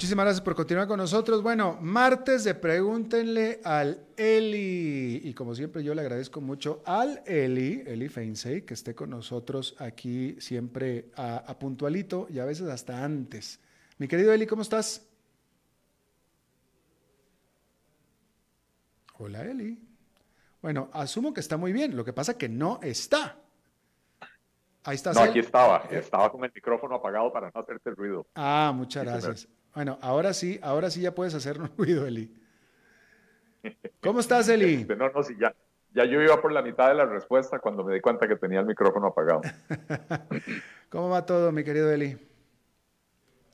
Muchísimas gracias por continuar con nosotros. Bueno, martes de Pregúntenle al Eli. Y como siempre, yo le agradezco mucho al Eli, Eli Feinsey, que esté con nosotros aquí siempre a, puntualito y a veces hasta antes. Mi querido Eli, ¿cómo estás? Hola, Eli. Bueno, asumo que está muy bien. Lo que pasa que no está. Ahí está. No, aquí estaba. Estaba con el micrófono apagado para no hacerte ruido. Ah, muchas gracias. Bueno, ahora sí, ahora sí ya puedes hacer ruido, Eli. ¿Cómo estás, Eli? Este, no, no, sí, ya, ya yo iba por la mitad de la respuesta cuando me di cuenta que tenía el micrófono apagado. ¿Cómo va todo, mi querido Eli?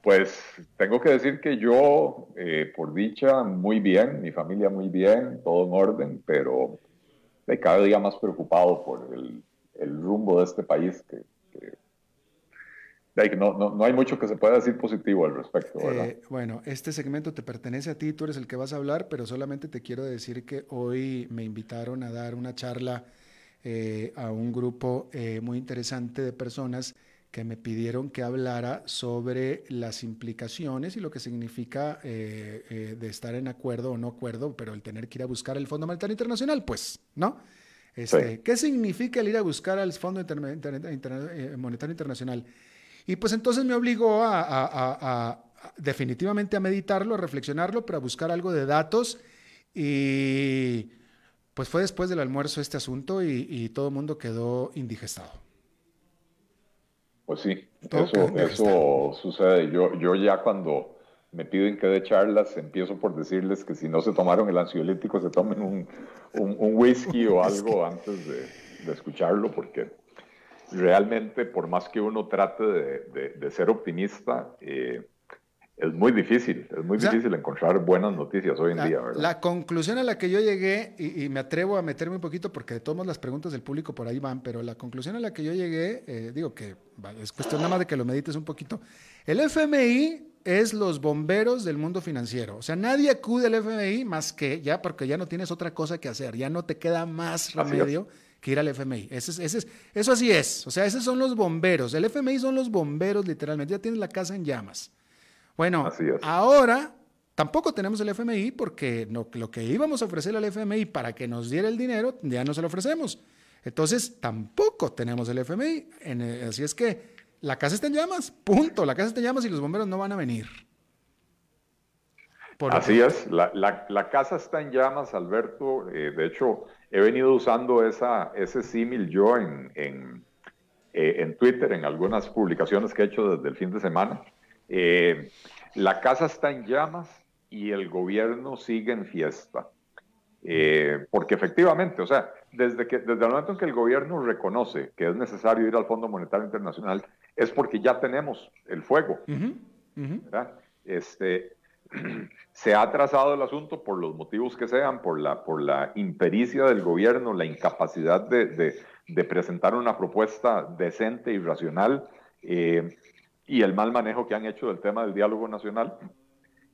Pues tengo que decir que yo, eh, por dicha, muy bien, mi familia muy bien, todo en orden, pero de cada día más preocupado por el, rumbo de este país que no, no, hay mucho que se pueda decir positivo al respecto. Eh, bueno, este segmento te pertenece a ti, tú eres el que vas a hablar, pero solamente te quiero decir que hoy me invitaron a dar una charla eh, a un grupo eh, muy interesante de personas que me pidieron que hablara sobre las implicaciones y lo que significa de estar en acuerdo o no acuerdo, pero el tener que ir a buscar el Fondo Monetario Internacional, pues, ¿no? Este, ¿Qué significa el ir a buscar al Fondo Monetario Internacional? Y pues entonces me obligó a, definitivamente a meditarlo, a reflexionarlo, pero a buscar algo de datos. Y pues fue después del almuerzo este asunto y, todo el mundo quedó indigestado. Pues sí, eso, sucede. Yo, yo ya cuando me piden que dé charlas, empiezo por decirles que si no se tomaron el ansiolítico, se tomen un, whisky o algo antes de, de escucharlo, porque realmente, por más que uno trate de, ser optimista, eh, es muy difícil, es muy difícil encontrar buenas noticias hoy en día. ¿verdad? La conclusión a la que yo llegué, y, me atrevo a meterme un poquito porque de todas las preguntas del público por ahí van, pero la conclusión a la que yo llegué, eh, digo que es cuestión nada más de que lo medites un poquito. El FMI es los bomberos del mundo financiero. O sea, nadie acude al FMI más que ya porque ya no tienes otra cosa que hacer, ya no te queda más remedio que ir al FMI. Ese es, eso así es. O sea, esos son los bomberos. El FMI son los bomberos, literalmente. Ya tienes la casa en llamas. Bueno, ahora tampoco tenemos el FMI porque lo que íbamos a ofrecer al FMI para que nos diera el dinero, ya no se lo ofrecemos. Entonces, tampoco tenemos el FMI. así es que la casa está en llamas, punto. La casa está en llamas y los bomberos no van a venir. Así es, la, casa está en llamas, Alberto. Eh, de hecho, he venido usando esa, ese símil yo en, en, eh, en, Twitter, en algunas publicaciones que he hecho desde el fin de semana. Eh, la casa está en llamas y el gobierno sigue en fiesta. porque efectivamente, o sea, desde, que, desde el momento en que el gobierno reconoce que es necesario ir al Fondo Monetario Internacional, es porque ya tenemos el fuego. Este, se ha trazado el asunto por los motivos que sean, por la, por la impericia del gobierno, la incapacidad de, presentar una propuesta decente y racional eh, y el mal manejo que han hecho del tema del diálogo nacional.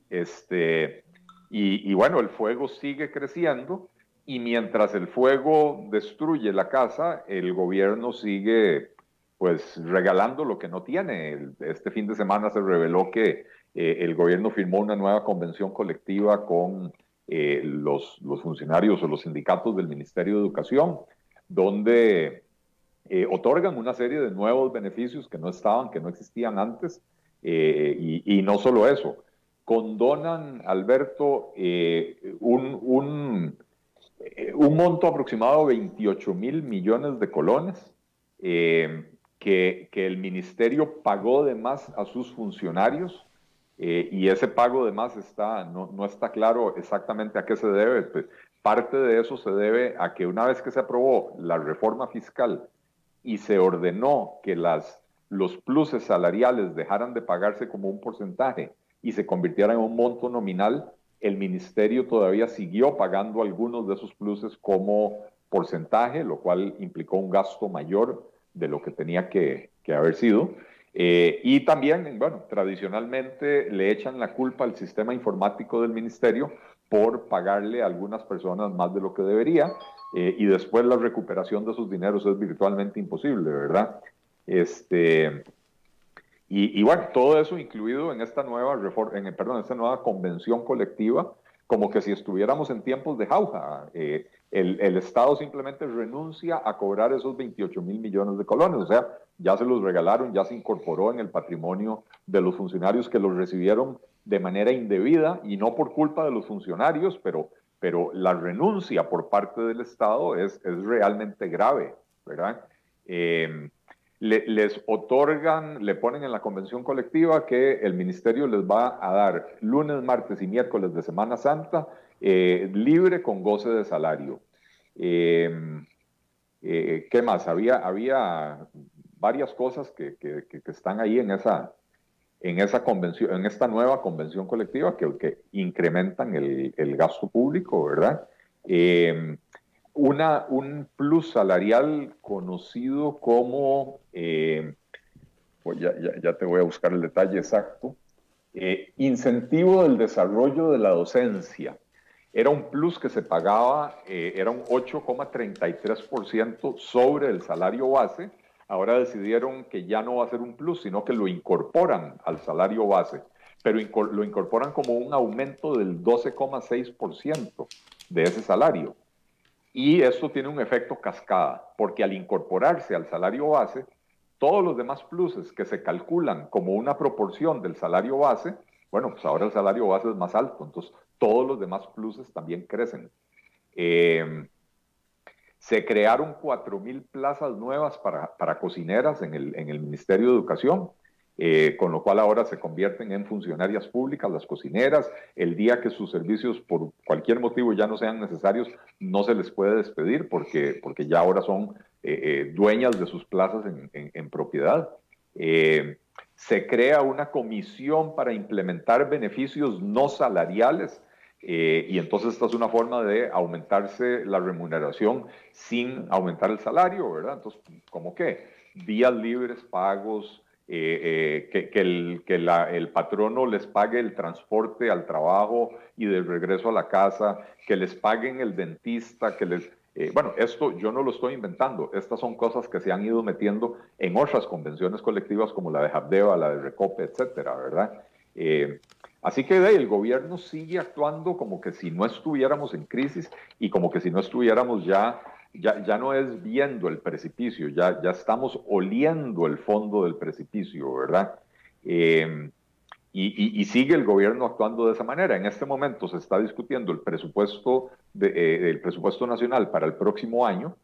Este, y, bueno, el fuego sigue creciendo y mientras el fuego destruye la casa, el gobierno sigue pues regalando lo que no tiene. Este fin de semana se reveló que eh, el gobierno firmó una nueva convención colectiva con eh, los, funcionarios o los sindicatos del Ministerio de Educación, donde eh, otorgan una serie de nuevos beneficios que no estaban, que no existían antes, y, no solo eso, condonan, Alberto, un, monto aproximado de 28 mil millones de colones. Que, que, el ministerio pagó de más a sus funcionarios eh, y ese pago de más está, no, no, está claro exactamente a qué se debe. Pues, parte de eso se debe a que una vez que se aprobó la reforma fiscal y se ordenó que las, los pluses salariales dejaran de pagarse como un porcentaje y se convirtieran en un monto nominal, el ministerio todavía siguió pagando algunos de esos pluses como porcentaje, lo cual implicó un gasto mayor de lo que tenía que, que haber sido. Eh, y también, bueno, tradicionalmente le echan la culpa al sistema informático del ministerio por pagarle a algunas personas más de lo que debería eh, y después la recuperación de esos dineros es virtualmente imposible, ¿verdad? Este, y, bueno, todo eso incluido en esta nueva en, perdón, esta nueva convención colectiva, como que si estuviéramos en tiempos de jauja. Eh, el, Estado simplemente renuncia a cobrar esos 28 mil millones de colones, o sea, ya se los regalaron, ya se incorporó en el patrimonio de los funcionarios que los recibieron de manera indebida y no por culpa de los funcionarios, pero, pero la renuncia por parte del Estado es, es realmente grave, ¿verdad? Eh, les otorgan, le ponen en la convención colectiva que el ministerio les va a dar lunes, martes y miércoles de Semana Santa eh, libre con goce de salario. Em, eh, ¿Qué más? Había, había varias cosas que, que, están ahí en esa, en esa convención, en esta nueva convención colectiva que, que incrementan el, el gasto público, ¿verdad? Eh, una, un plus salarial conocido como, eh, pues ya, ya, te voy a buscar el detalle exacto, eh, incentivo del desarrollo de la docencia. Era un plus que se pagaba, eh, era un 8,33% sobre el salario base. Ahora decidieron que ya no va a ser un plus, sino que lo incorporan al salario base, pero lo incorporan como un aumento del 12,6% de ese salario. Y esto tiene un efecto cascada, porque al incorporarse al salario base, todos los demás pluses que se calculan como una proporción del salario base, bueno, pues ahora el salario base es más alto, entonces todos los demás pluses también crecen. Eh, se crearon 4.000 plazas nuevas para, para cocineras en el, en el Ministerio de Educación. Eh, con lo cual ahora se convierten en funcionarias públicas, las cocineras. El día que sus servicios por cualquier motivo ya no sean necesarios, no se les puede despedir porque, porque ya ahora son eh, dueñas de sus plazas en, propiedad. se crea una comisión para implementar beneficios no salariales. Y entonces esta es una forma de aumentarse la remuneración sin aumentar el salario, ¿verdad? Entonces, ¿cómo qué? Días libres, pagos, eh, eh, que, el, que el, patrono les pague el transporte al trabajo y de regreso a la casa, que les paguen el dentista, que les... Eh, bueno, esto yo no lo estoy inventando, estas son cosas que se han ido metiendo en otras convenciones colectivas como la de Habdeba, la de Recope, etcétera, ¿verdad? Así que el gobierno sigue actuando como que si no estuviéramos en crisis y como que si no estuviéramos ya ya, ya no es viendo el precipicio, ya, ya estamos oliendo el fondo del precipicio, ¿verdad? Eh, y, sigue el gobierno actuando de esa manera. En este momento se está discutiendo el presupuesto, de, eh, presupuesto nacional para el próximo año.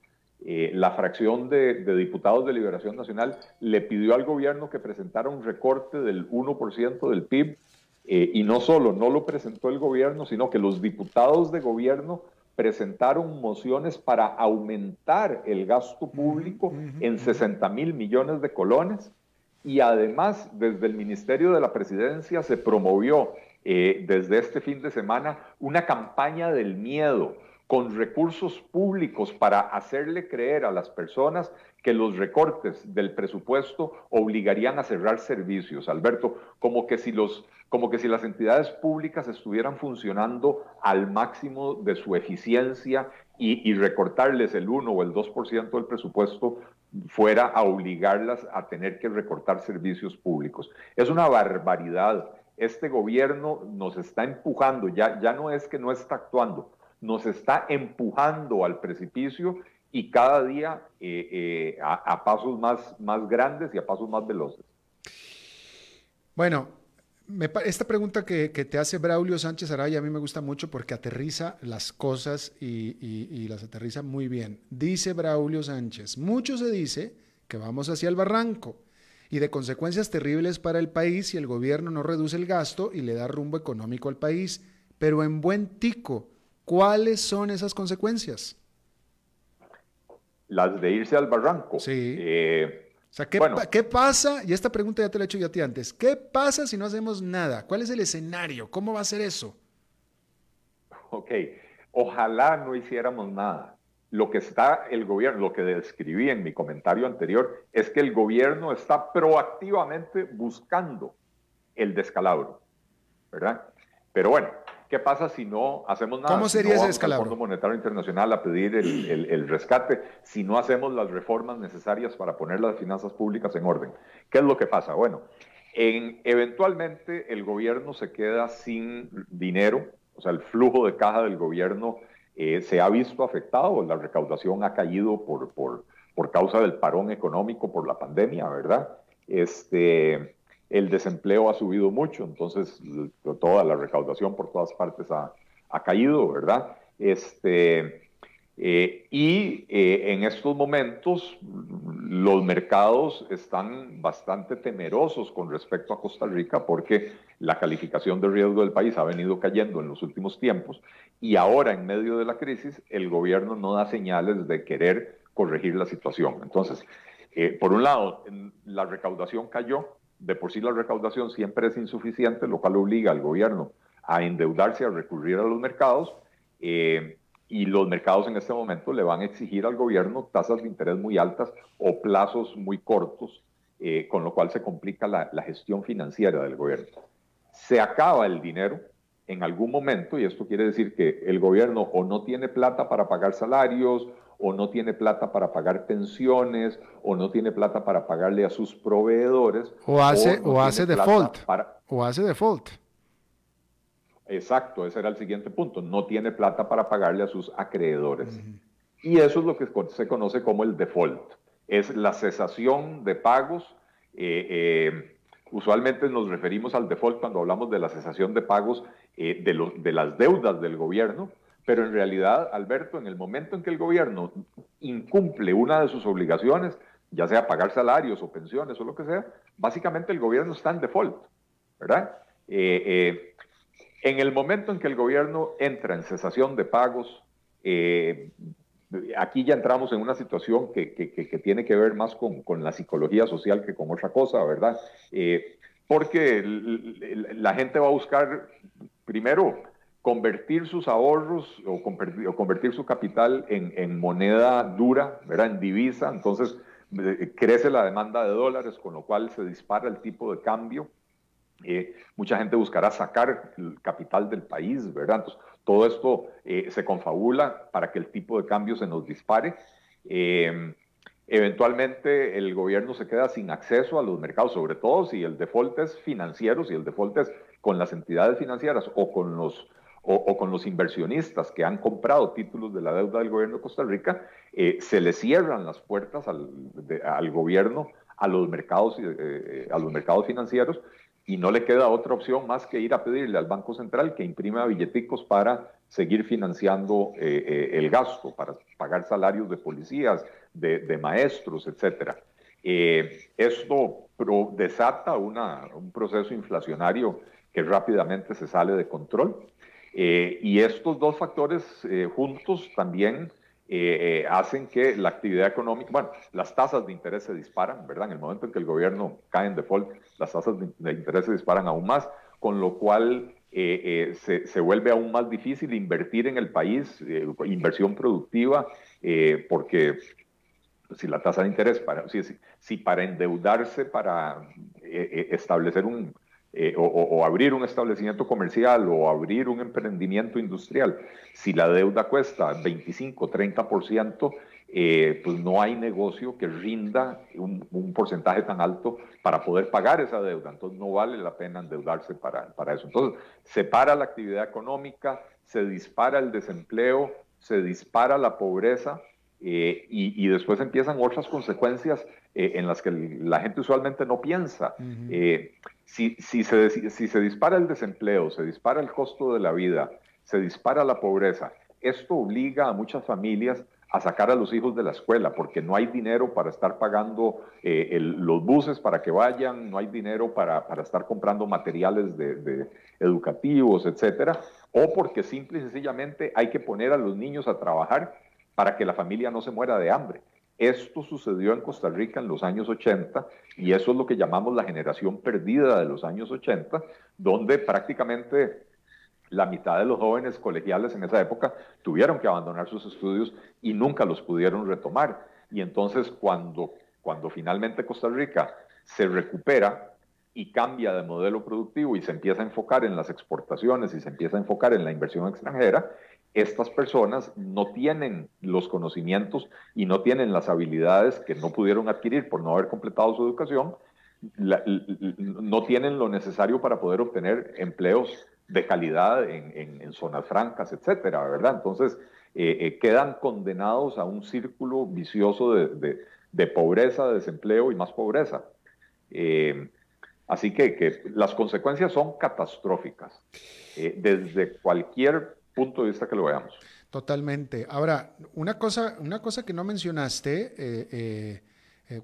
Eh, la fracción de, de, diputados de Liberación Nacional le pidió al gobierno que presentara un recorte del 1% del PIB. Y no solo no lo presentó el gobierno, sino que los diputados de gobierno presentaron mociones para aumentar el gasto público en 60 mil millones de colones. Y además desde el Ministerio de la Presidencia se promovió eh, desde este fin de semana una campaña del miedo con recursos públicos para hacerle creer a las personas que los recortes del presupuesto obligarían a cerrar servicios, Alberto, como que si los como que si las entidades públicas estuvieran funcionando al máximo de su eficiencia y, recortarles el 1 o el 2% del presupuesto fuera a obligarlas a tener que recortar servicios públicos. Es una barbaridad. Este gobierno nos está empujando, ya, ya no es que no está actuando, nos está empujando al precipicio y cada día eh, eh, a, pasos más, más grandes y a pasos más veloces. Bueno, esta pregunta que, te hace Braulio Sánchez Araya a mí me gusta mucho porque aterriza las cosas y, las aterriza muy bien. Dice Braulio Sánchez, mucho se dice que vamos hacia el barranco y de consecuencias terribles para el país si el gobierno no reduce el gasto y le da rumbo económico al país. Pero en buen tico, ¿cuáles son esas consecuencias? Las de irse al barranco. Sí. Eh, o sea, ¿qué, pasa? Y esta pregunta ya te la he hecho yo a ti antes. ¿Qué pasa si no hacemos nada? ¿Cuál es el escenario? ¿Cómo va a ser eso? Ok, ojalá no hiciéramos nada. Lo que está el gobierno, lo que describí en mi comentario anterior, es que el gobierno está proactivamente buscando el descalabro, ¿verdad? Pero bueno, ¿Qué pasa si no hacemos nada? ¿Cómo sería ese descalabro? Fondo Monetario Internacional a pedir el, rescate, si no hacemos las reformas necesarias para poner las finanzas públicas en orden. ¿Qué es lo que pasa? Bueno, En, eventualmente el gobierno se queda sin dinero, o sea, el flujo de caja del gobierno eh, se ha visto afectado, la recaudación ha caído por, por, por, causa del parón económico, por la pandemia, ¿verdad? Este, el desempleo ha subido mucho, entonces toda la recaudación por todas partes ha, caído, ¿verdad? Este, eh, y eh, en estos momentos los mercados están bastante temerosos con respecto a Costa Rica porque la calificación de riesgo del país ha venido cayendo en los últimos tiempos y ahora en medio de la crisis el gobierno no da señales de querer corregir la situación. Entonces, eh, por un lado, la recaudación cayó, de por sí la recaudación siempre es insuficiente, lo cual obliga al gobierno a endeudarse, a recurrir a los mercados. Eh, y los mercados en este momento le van a exigir al gobierno tasas de interés muy altas o plazos muy cortos, eh, con lo cual se complica la, gestión financiera del gobierno. Se acaba el dinero en algún momento y esto quiere decir que el gobierno o no tiene plata para pagar salarios o no tiene plata para pagar pensiones o no tiene plata para pagarle a sus proveedores o hace o, hace default o hace default Exacto, ese era el siguiente punto. No tiene plata para pagarle a sus acreedores. Y eso es lo que se conoce como el default. Es la cesación de pagos. Eh, eh, usualmente nos referimos al default cuando hablamos de la cesación de pagos eh, de, de las deudas del gobierno, pero en realidad, Alberto, en el momento en que el gobierno incumple una de sus obligaciones, ya sea pagar salarios o pensiones o lo que sea, básicamente el gobierno está en default, ¿verdad? En el momento en que el gobierno entra en cesación de pagos, eh, aquí ya entramos en una situación que, tiene que ver más con, la psicología social que con otra cosa, ¿verdad? Eh, porque la gente va a buscar, primero, convertir sus ahorros o convertir, su capital en, moneda dura, ¿verdad? En divisa, entonces eh, crece la demanda de dólares, con lo cual se dispara el tipo de cambio. Eh, mucha gente buscará sacar el capital del país, ¿verdad? Entonces, todo esto eh, se confabula para que el tipo de cambio se nos dispare. Eh, eventualmente el gobierno se queda sin acceso a los mercados, sobre todo si el default es financiero, si el default es con las entidades financieras o con los, o, con los inversionistas que han comprado títulos de la deuda del gobierno de Costa Rica, se le cierran las puertas al, gobierno a los mercados, a los mercados financieros y no le queda otra opción más que ir a pedirle al Banco Central que imprima billeticos para seguir financiando eh, eh, el gasto, para pagar salarios de policías, de, maestros, etc. Eh, esto desata un proceso inflacionario que rápidamente se sale de control. Y estos dos factores juntos también eh, hacen que la actividad económica, bueno, las tasas de interés se disparan, ¿verdad? En el momento en que el gobierno cae en default, las tasas de, interés se disparan aún más, con lo cual eh, eh, se, vuelve aún más difícil invertir en el país, inversión productiva, porque si la tasa de interés, para, si para endeudarse, para establecer un, eh, o, abrir un establecimiento comercial o abrir un emprendimiento industrial, si la deuda cuesta 25, 30%, eh, pues no hay negocio que rinda un, porcentaje tan alto para poder pagar esa deuda. Entonces no vale la pena endeudarse para, para eso. Entonces se para la actividad económica, se dispara el desempleo, se dispara la pobreza eh, y, después empiezan otras consecuencias eh, en las que la gente usualmente no piensa. Si, si, se, si se dispara el desempleo, se dispara el costo de la vida, se dispara la pobreza, esto obliga a muchas familias a sacar a los hijos de la escuela porque no hay dinero para estar pagando los buses para que vayan, no hay dinero para, estar comprando materiales de educativos, etcétera, o porque simple y sencillamente hay que poner a los niños a trabajar para que la familia no se muera de hambre. Esto sucedió en Costa Rica en los años 80 y eso es lo que llamamos la generación perdida de los años 80, donde prácticamente la mitad de los jóvenes colegiales en esa época tuvieron que abandonar sus estudios y nunca los pudieron retomar. Y entonces cuando, cuando finalmente Costa Rica se recupera y cambia de modelo productivo y se empieza a enfocar en las exportaciones y se empieza a enfocar en la inversión extranjera, estas personas no tienen los conocimientos y no tienen las habilidades que no pudieron adquirir por no haber completado su educación, no tienen lo necesario para poder obtener empleos de calidad en, zonas francas, etcétera, ¿verdad? Entonces, eh, eh, quedan condenados a un círculo vicioso de, pobreza, de desempleo y más pobreza. Eh, así que, las consecuencias son catastróficas desde cualquier punto de vista que lo veamos. Totalmente. Ahora, una cosa, una cosa que no mencionaste,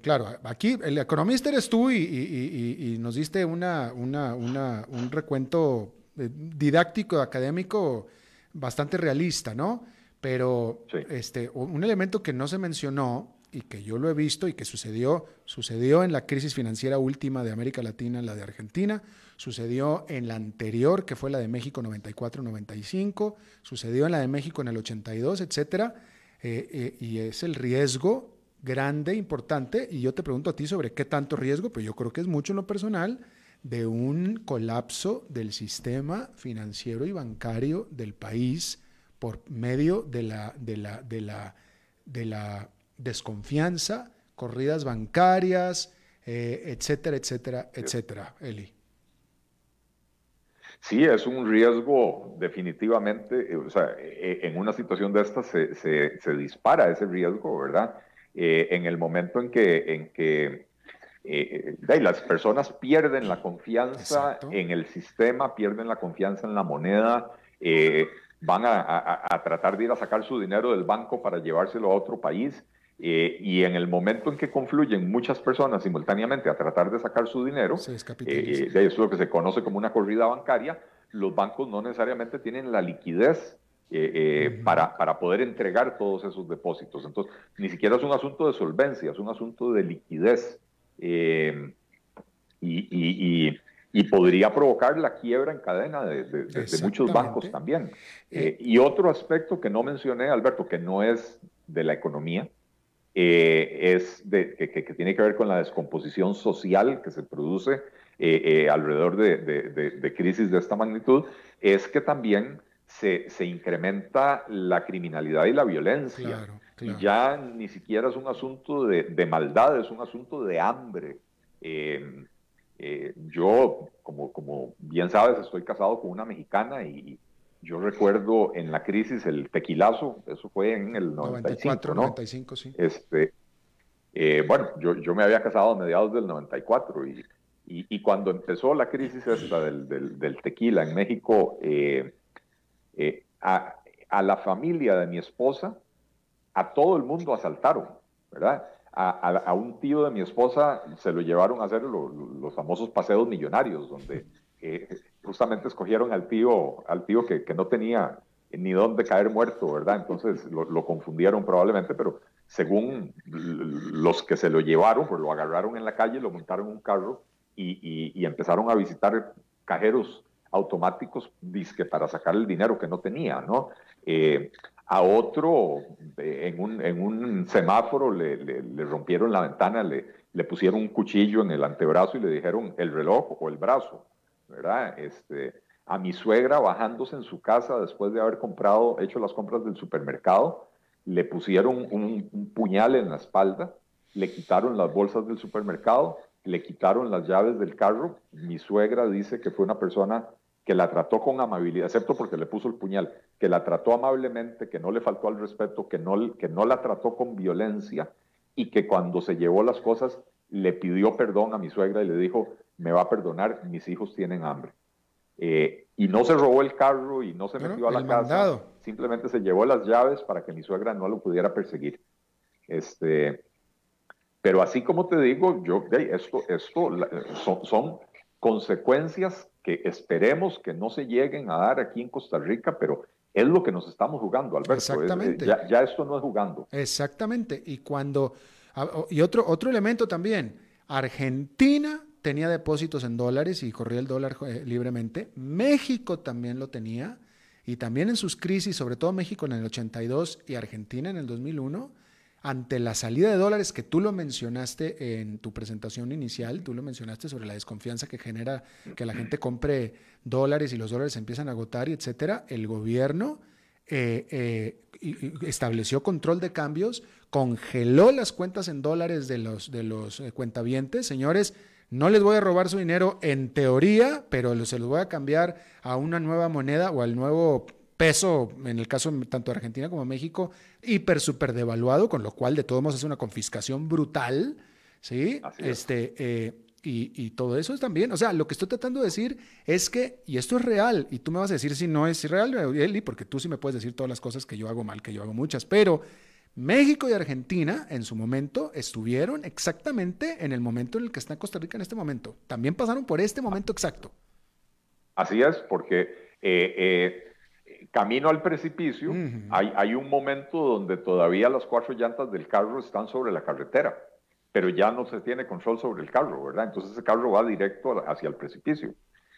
claro, aquí el economista eres tú y, nos diste una, un recuento didáctico, académico, bastante realista, ¿no? Pero este, un elemento que no se mencionó y que yo lo he visto y que sucedió, sucedió en la crisis financiera última de América Latina, la de Argentina, sucedió en la anterior, que fue la de México 94-95, sucedió en la de México en el 82, etcétera, eh, eh, y es el riesgo grande, importante, y yo te pregunto a ti sobre qué tanto riesgo, pero yo creo que es mucho en lo personal, de un colapso del sistema financiero y bancario del país por medio de la, de la, de la, de la desconfianza, corridas bancarias, eh, etcétera, etcétera, etcétera, Eli. Sí, es un riesgo definitivamente, eh, o sea, eh, en una situación de esta se, se, dispara ese riesgo, ¿verdad? en el momento en que, en que las personas pierden la confianza en el sistema, pierden la confianza en la moneda, van a, tratar de ir a sacar su dinero del banco para llevárselo a otro país. Eh, y en el momento en que confluyen muchas personas simultáneamente a tratar de sacar su dinero, eh, eso es lo que se conoce como una corrida bancaria, los bancos no necesariamente tienen la liquidez eh, para, para, poder entregar todos esos depósitos. Entonces, ni siquiera es un asunto de solvencia, es un asunto de liquidez. y, y, y podría provocar la quiebra en cadena de, muchos bancos también. Eh, eh, y otro aspecto que no mencioné, Alberto, que no es de la economía, eh, es de, que, tiene que ver con la descomposición social que se produce alrededor de, crisis de esta magnitud, es que también se, se incrementa la criminalidad y la violencia. Y ya ni siquiera es un asunto de, maldad, es un asunto de hambre. Eh, yo, como, como bien sabes, estoy casado con una mexicana y yo recuerdo en la crisis el tequilazo, eso fue en el 94, 95, sí. Este, eh, bueno, yo, yo me había casado a mediados del 94 y, y, cuando empezó la crisis esta del, del, tequila en México, eh, a, a la familia de mi esposa, a todo el mundo asaltaron, ¿verdad? a, un tío de mi esposa se lo llevaron a hacer los famosos paseos millonarios, donde eh, justamente escogieron al tío, al tío que, no tenía ni dónde caer muerto, ¿verdad? Entonces lo, confundieron probablemente, pero según los que se lo llevaron, pues lo agarraron en la calle, lo montaron en un carro y, empezaron a visitar cajeros automáticos para sacar el dinero que no tenía, ¿no? Eh, a otro en un, en un semáforo le, le, rompieron la ventana, le, le, pusieron un cuchillo en el antebrazo y le dijeron el reloj o el brazo, ¿verdad? Este, a mi suegra bajándose en su casa después de haber comprado, hecho las compras del supermercado, le pusieron un, un puñal en la espalda, le quitaron las bolsas del supermercado, le quitaron las llaves del carro. Mi suegra dice que fue una persona que la trató con amabilidad, excepto porque le puso el puñal, que la trató amablemente, que no le faltó al respeto, que no, que no la trató con violencia y que cuando se llevó las cosas le pidió perdón a mi suegra y le dijo, me va a perdonar, mis hijos tienen hambre. Eh, y no se robó el carro y no se metió a la casa, simplemente se llevó las llaves para que mi suegra no lo pudiera perseguir. Este, pero así como te digo, yo, esto, esto son, son consecuencias que esperemos que no se lleguen a dar aquí en Costa Rica, pero es lo que nos estamos jugando, Alberto. Exactamente. ya, esto no es jugando. Exactamente. Y cuando ah, y otro otro elemento también, Argentina tenía depósitos en dólares y corría el dólar eh, libremente. México también lo tenía y también en sus crisis, sobre todo México en el 82 y Argentina en el 2001 ante la salida de dólares que tú lo mencionaste en tu presentación inicial, tú lo mencionaste sobre la desconfianza que genera que la gente compre dólares y los dólares se empiezan a agotar y etcétera, el gobierno eh, eh, estableció control de cambios, congeló las cuentas en dólares de los, de los eh, cuentavientes. Señores, no les voy a robar su dinero en teoría, pero se los voy a cambiar a una nueva moneda o al nuevo peso, en el caso tanto de Argentina como de México, hiper super devaluado, con lo cual de todos modos es una confiscación brutal, ¿sí? este, eh, y, todo eso es también, o sea, lo que estoy tratando de decir es que, y esto es real, y tú me vas a decir si no es real, Eli, porque tú sí me puedes decir todas las cosas que yo hago mal, que yo hago muchas, pero México y Argentina en su momento estuvieron exactamente en el momento en el que está Costa Rica en este momento. También pasaron por este momento exacto. Así es, porque eh, eh, camino al precipicio, hay, hay, un momento donde todavía las cuatro llantas del carro están sobre la carretera, pero ya no se tiene control sobre el carro, ¿verdad? Entonces ese carro va directo hacia el precipicio.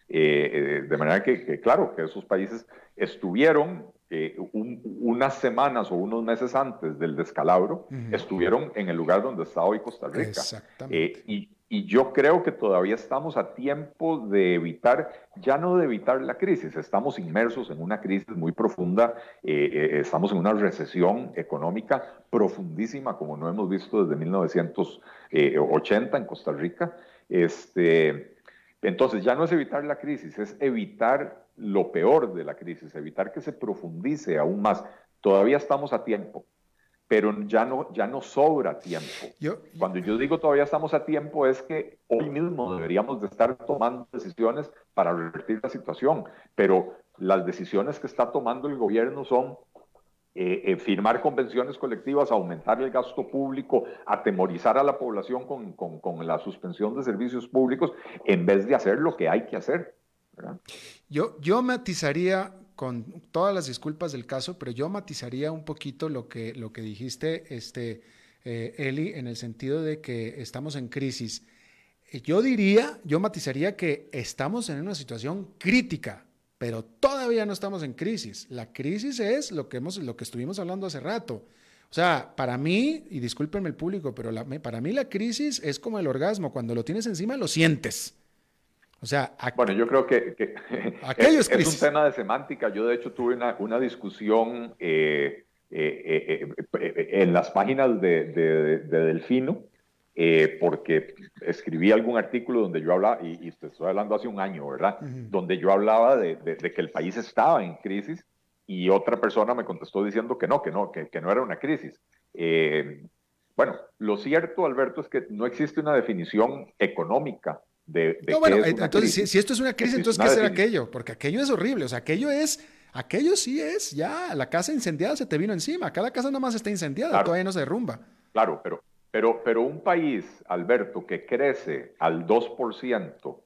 Eh, eh, de manera que, claro, que esos países estuvieron eh, unas semanas o unos meses antes del descalabro, estuvieron en el lugar donde está hoy Costa Rica. Exactamente. Y, y yo creo que todavía estamos a tiempo de evitar, ya no de evitar la crisis, estamos inmersos en una crisis muy profunda, eh, eh, estamos en una recesión económica profundísima como no hemos visto desde 1980 en Costa Rica. Este, entonces ya no es evitar la crisis, es evitar lo peor de la crisis, evitar que se profundice aún más. Todavía estamos a tiempo pero ya no, ya no sobra tiempo. Cuando yo digo todavía estamos a tiempo es que hoy mismo deberíamos de estar tomando decisiones para revertir la situación, pero las decisiones que está tomando el gobierno son eh, eh, firmar convenciones colectivas, aumentar el gasto público, atemorizar a la población con, con, la suspensión de servicios públicos, en vez de hacer lo que hay que hacer. Yo, yo matizaría con todas las disculpas del caso, pero yo matizaría un poquito lo que, lo que dijiste, este, eh, Eli, en el sentido de que estamos en crisis. Yo diría, yo matizaría que estamos en una situación crítica, pero todavía no estamos en crisis. La crisis es lo que, hemos, lo que estuvimos hablando hace rato. O sea, para mí, y discúlpenme el público, pero para mí la crisis es como el orgasmo. Cuando lo tienes encima, lo sientes. O sea, bueno, yo creo que, es, un tema de semántica. Yo de hecho tuve una, una discusión eh, eh, eh, en las páginas de, de, Delfino, porque escribí algún artículo donde yo hablaba, y, y estoy hablando hace un año, ¿verdad? Donde yo hablaba de, que el país estaba en crisis y otra persona me contestó diciendo que no, que no, que, que no era una crisis. bueno, lo cierto, Alberto, es que no existe una definición económica no, bueno, entonces si, esto es una crisis, entonces ¿qué será aquello? Porque aquello es horrible, o sea, aquello es, aquello sí es, ya, la casa incendiada se te vino encima, cada casa nada más está incendiada, todavía no se derrumba. Claro, pero, pero, pero un país, Alberto, que crece al 2%,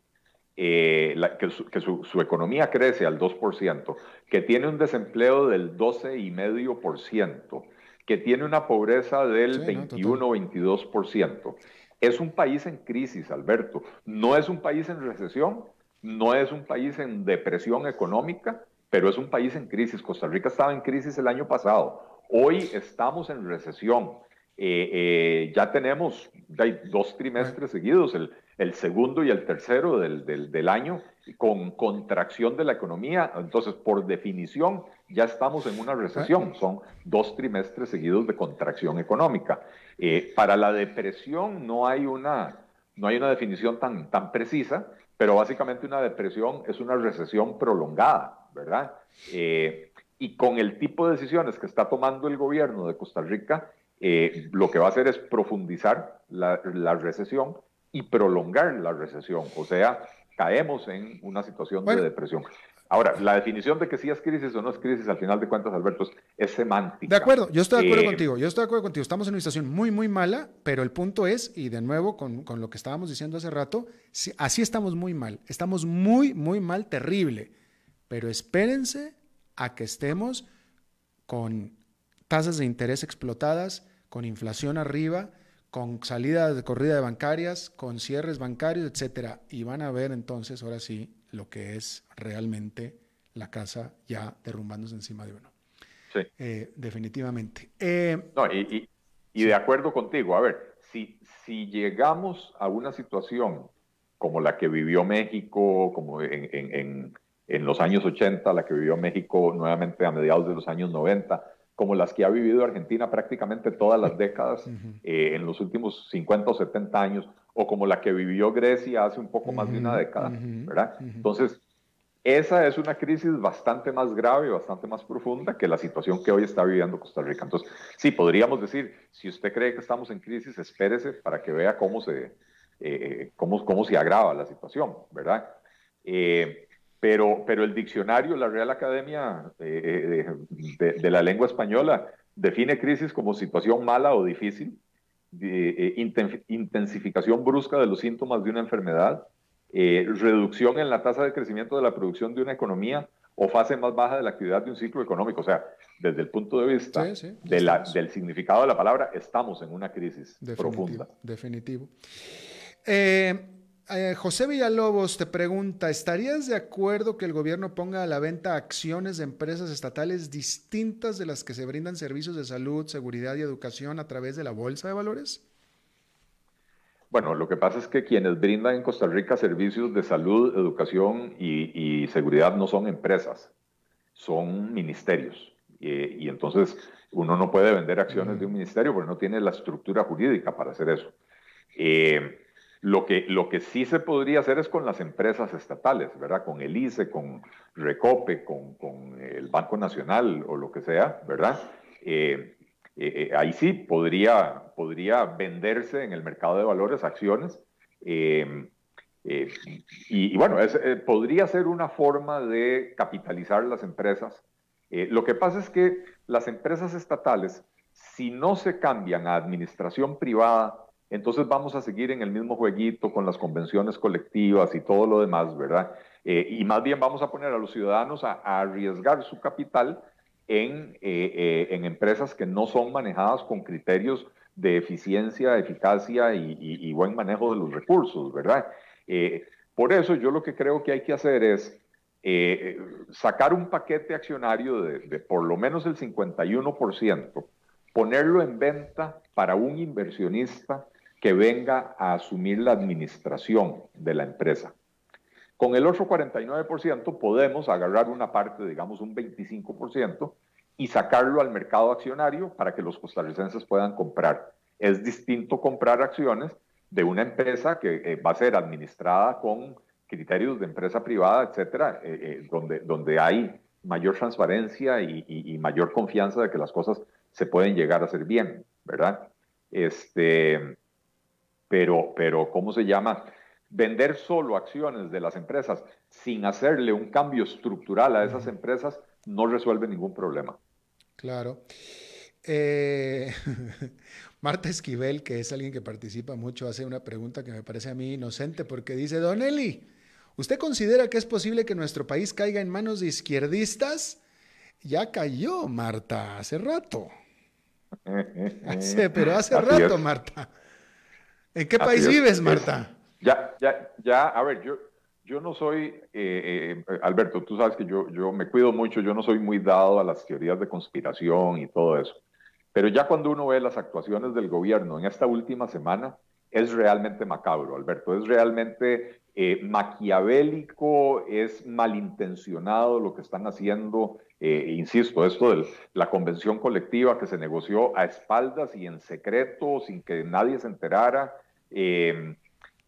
eh, que, su, economía crece al 2%, que tiene un desempleo del 12,5%, que tiene una pobreza del 21 o 22%, es un país en crisis, Alberto. No es un país en recesión, no es un país en depresión económica, pero es un país en crisis. Costa Rica estaba en crisis el año pasado. Hoy estamos en recesión. Eh, eh, ya tenemos dos trimestres seguidos, el, el, segundo y el tercero del, del, año, con contracción de la economía. Entonces, por definición, ya estamos en una recesión. Son dos trimestres seguidos de contracción económica. Eh, para la depresión no hay una, no hay una definición tan, tan precisa, pero básicamente una depresión es una recesión prolongada, ¿verdad? Eh, y con el tipo de decisiones que está tomando el gobierno de Costa Rica, eh, lo que va a hacer es profundizar la, la, recesión y prolongar la recesión. O sea, caemos en una situación de depresión. Ahora, la definición de que si es crisis o no es crisis, al final de cuentas, Alberto, es semántica. De acuerdo, yo estoy de acuerdo eh, contigo, yo estoy de acuerdo contigo. Estamos en una situación muy, muy mala, pero el punto es, y de nuevo con, con lo que estábamos diciendo hace rato, así estamos muy mal, estamos muy, muy mal, terrible. Pero espérense a que estemos con tasas de interés explotadas, con inflación arriba, con salida de corrida de bancarias, con cierres bancarios, etcétera, y van a ver entonces, ahora sí, lo que es realmente la casa ya derrumbándose encima de uno. Sí. Eh, definitivamente. Eh, no, y, y, de acuerdo contigo, a ver, si, si llegamos a una situación como la que vivió México, como en, en, en, en, los años 80, la que vivió México nuevamente a mediados de los años 90, como las que ha vivido Argentina prácticamente todas las décadas eh, en los últimos 50 o 70 años, o como la que vivió Grecia hace un poco más de una década, ¿verdad? Entonces, esa es una crisis bastante más grave, bastante más profunda que la situación que hoy está viviendo Costa Rica. Entonces, sí, podríamos decir, si usted cree que estamos en crisis, espérese para que vea cómo se, eh, cómo, cómo se agrava la situación, ¿verdad? Eh, pero, pero el diccionario, la Real Academia eh, de, de, la Lengua Española, define crisis como situación mala o difícil, intensificación brusca de los síntomas de una enfermedad, eh, reducción en la tasa de crecimiento de la producción de una economía o fase más baja de la actividad de un ciclo económico. O sea, desde el punto de vista de la, del significado de la palabra, estamos en una crisis profunda. Definitivo. Eh, eh, José Villalobos te pregunta, ¿estarías de acuerdo que el gobierno ponga a la venta acciones de empresas estatales distintas de las que se brindan servicios de salud, seguridad y educación a través de la bolsa de valores? Bueno, lo que pasa es que quienes brindan en Costa Rica servicios de salud, educación y, seguridad no son empresas, son ministerios. Y, entonces uno no puede vender acciones de un ministerio porque no tiene la estructura jurídica para hacer eso. Eh, lo, que, lo que sí se podría hacer es con las empresas estatales, ¿verdad? Con el ICE, con Recope, con, con el Banco Nacional o lo que sea, ¿verdad? Eh, eh, eh, ahí sí podría, podría venderse en el mercado de valores acciones. Y, bueno, podría ser una forma de capitalizar las empresas. lo que pasa es que las empresas estatales, si no se cambian a administración privada, entonces vamos a seguir en el mismo jueguito con las convenciones colectivas y todo lo demás, ¿verdad? y más bien vamos a poner a los ciudadanos a, arriesgar su capital en, eh, eh, en empresas que no son manejadas con criterios de eficiencia, eficacia y, buen manejo de los recursos, ¿verdad? Eh, por eso yo lo que creo que hay que hacer es sacar un paquete accionario de, de, por lo menos el 51%, ponerlo en venta para un inversionista que venga a asumir la administración de la empresa. Con el otro 49% podemos agarrar una parte, digamos un 25%, y sacarlo al mercado accionario para que los costarricenses puedan comprar. Es distinto comprar acciones de una empresa que eh, va a ser administrada con criterios de empresa privada, etcétera, eh, eh, donde, donde hay mayor transparencia y, y, mayor confianza de que las cosas se pueden llegar a hacer bien, ¿verdad? Este, pero, pero, ¿cómo se llama? vender solo acciones de las empresas sin hacerle un cambio estructural a esas empresas no resuelve ningún problema. Claro. Eh, Marta Esquivel, que es alguien que participa mucho, hace una pregunta que me parece a mí inocente porque dice, Don Eli, ¿usted considera que es posible que nuestro país caiga en manos de izquierdistas? Ya cayó, Marta, hace rato. pero hace rato, Marta. ¿En qué país vives, Marta? Ya, ya, ya, a ver, yo, yo no soy, eh, eh, Alberto, tú sabes que yo, yo me cuido mucho, yo no soy muy dado a las teorías de conspiración y todo eso. Pero ya cuando uno ve las actuaciones del gobierno en esta última semana, es realmente macabro, Alberto, es realmente eh, maquiavélico, es malintencionado lo que están haciendo. insisto, esto de la convención colectiva que se negoció a espaldas y en secreto, sin que nadie se enterara. Eh,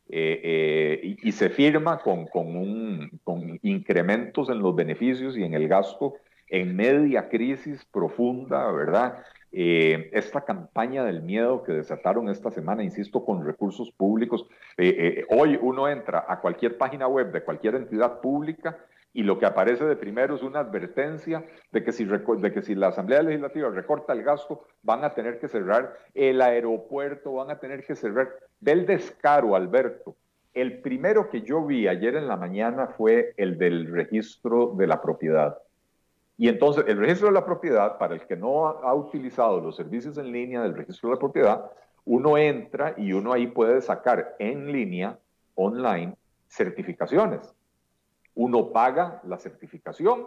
eh, y, se firma con, con, incrementos en los beneficios y en el gasto en media crisis profunda, ¿verdad? Eh, esta campaña del miedo que desataron esta semana, insisto, con recursos públicos. hoy uno entra a cualquier página web de cualquier entidad pública y lo que aparece de primero es una advertencia de que, si, de que si la Asamblea Legislativa recorta el gasto, van a tener que cerrar el aeropuerto, van a tener que cerrar. Ve el descaro, Alberto. El primero que yo vi ayer en la mañana fue el del registro de la propiedad. Y entonces el registro de la propiedad, para el que no ha utilizado los servicios en línea del registro de la propiedad, uno entra y uno ahí puede sacar en línea, online, certificaciones uno paga la certificación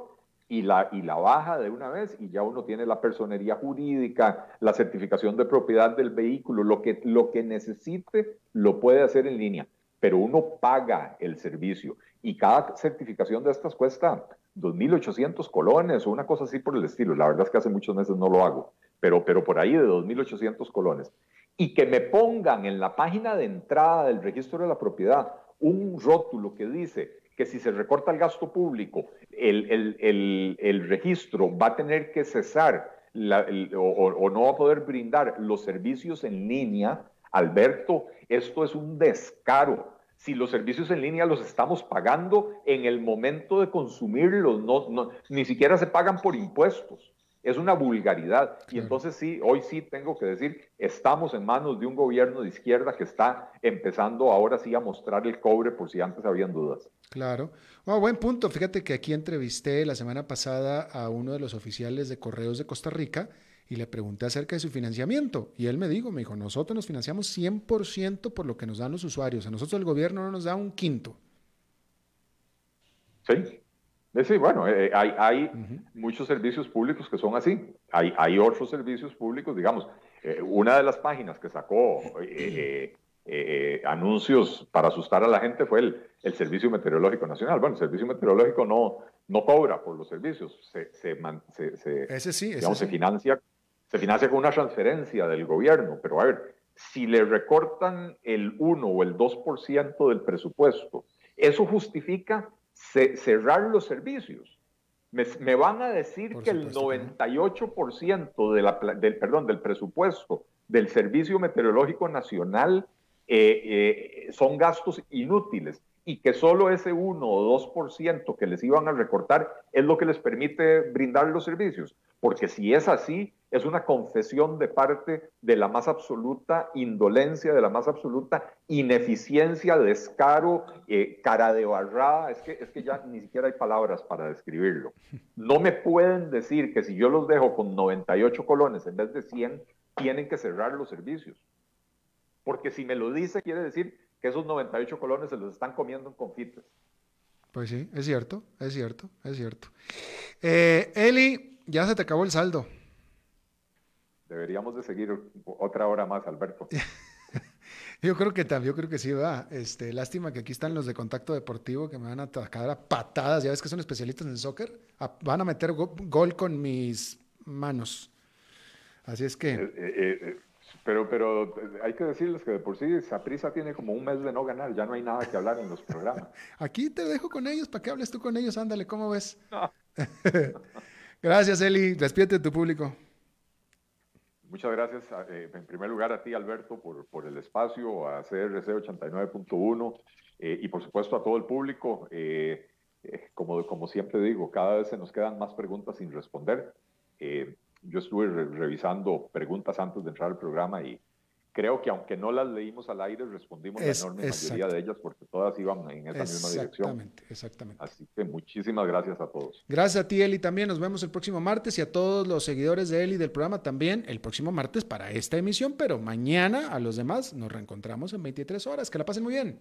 y la, y la baja de una vez y ya uno tiene la personería jurídica, la certificación de propiedad del vehículo, lo que, lo que necesite lo puede hacer en línea, pero uno paga el servicio y cada certificación de estas cuesta 2.800 colones o una cosa así por el estilo. La verdad es que hace muchos meses no lo hago, pero, pero por ahí de 2.800 colones. Y que me pongan en la página de entrada del registro de la propiedad un rótulo que dice que si se recorta el gasto público, el, el, el, registro va a tener que cesar o, o no va a poder brindar los servicios en línea, Alberto, esto es un descaro si los servicios en línea los estamos pagando en el momento de consumirlos, no, no, ni siquiera se pagan por impuestos. Es una vulgaridad. Y entonces sí, hoy sí tengo que decir, estamos en manos de un gobierno de izquierda que está empezando ahora sí a mostrar el cobre por si antes habían dudas. Claro. buen punto. Fíjate que aquí entrevisté la semana pasada a uno de los oficiales de correos de Costa Rica y le pregunté acerca de su financiamiento y él me dijo, me dijo, nosotros nos financiamos 100% por lo que nos dan los usuarios, a nosotros el gobierno no nos da un quinto. Sí, sí, bueno, eh, hay, hay muchos servicios públicos que son así, hay, hay otros servicios públicos, digamos, eh, una de las páginas que sacó anuncios para asustar a la gente fue el, el, Servicio Meteorológico Nacional. Bueno, el Servicio Meteorológico no, no cobra por los servicios, se, se, se, ese sí, ese se financia se financia con una transferencia del gobierno, pero a ver, si le recortan el 1 o el 2% del presupuesto, eso justifica cerrar los servicios. Me, van a decir que el 98% de la, del, perdón, del presupuesto del Servicio Meteorológico Nacional eh, eh, son gastos inútiles y que solo ese 1 o 2% que les iban a recortar es lo que les permite brindar los servicios. Porque si es así, es una confesión de parte de la más absoluta indolencia, de la más absoluta ineficiencia, descaro, eh, cara de barrada. Es que, es que ya ni siquiera hay palabras para describirlo. No me pueden decir que si yo los dejo con 98 colones en vez de 100, tienen que cerrar los servicios. Porque si me lo dice, quiere decir que esos 98 colones se los están comiendo en confites. Pues sí, es cierto, es cierto, es cierto. Eh, Eli, ya se te acabó el saldo. Deberíamos de seguir otra hora más, Alberto. yo creo que también, yo creo que sí, va. Este, lástima que aquí están los de contacto deportivo que me van a atacar a patadas. Ya ves que son especialistas en soccer. van a meter gol con mis manos. Así es que. Eh, eh, eh, pero, pero hay que decirles que de por sí Saprisa tiene como un mes de no ganar. Ya no hay nada que hablar en los programas. aquí te dejo con ellos para que hables tú con ellos. Ándale, ¿cómo ves? Gracias, Eli. Despídete de tu público. Muchas gracias, eh, en primer lugar, a ti, Alberto, por, por el espacio, a CRC 89.1 eh, y, por supuesto, a todo el público. Eh, como, como siempre digo, cada vez se nos quedan más preguntas sin responder. yo estuve revisando preguntas antes de entrar al programa y creo que aunque no las leímos al aire, respondimos la enorme mayoría de ellas porque todas iban en esa misma dirección. Exactamente, exactamente. Así que muchísimas gracias a todos. Gracias a ti, Eli, también. Nos vemos el próximo martes y a todos los seguidores de Eli del programa también el próximo martes para esta emisión, pero mañana a los demás nos reencontramos en 23 horas. Que la pasen muy bien.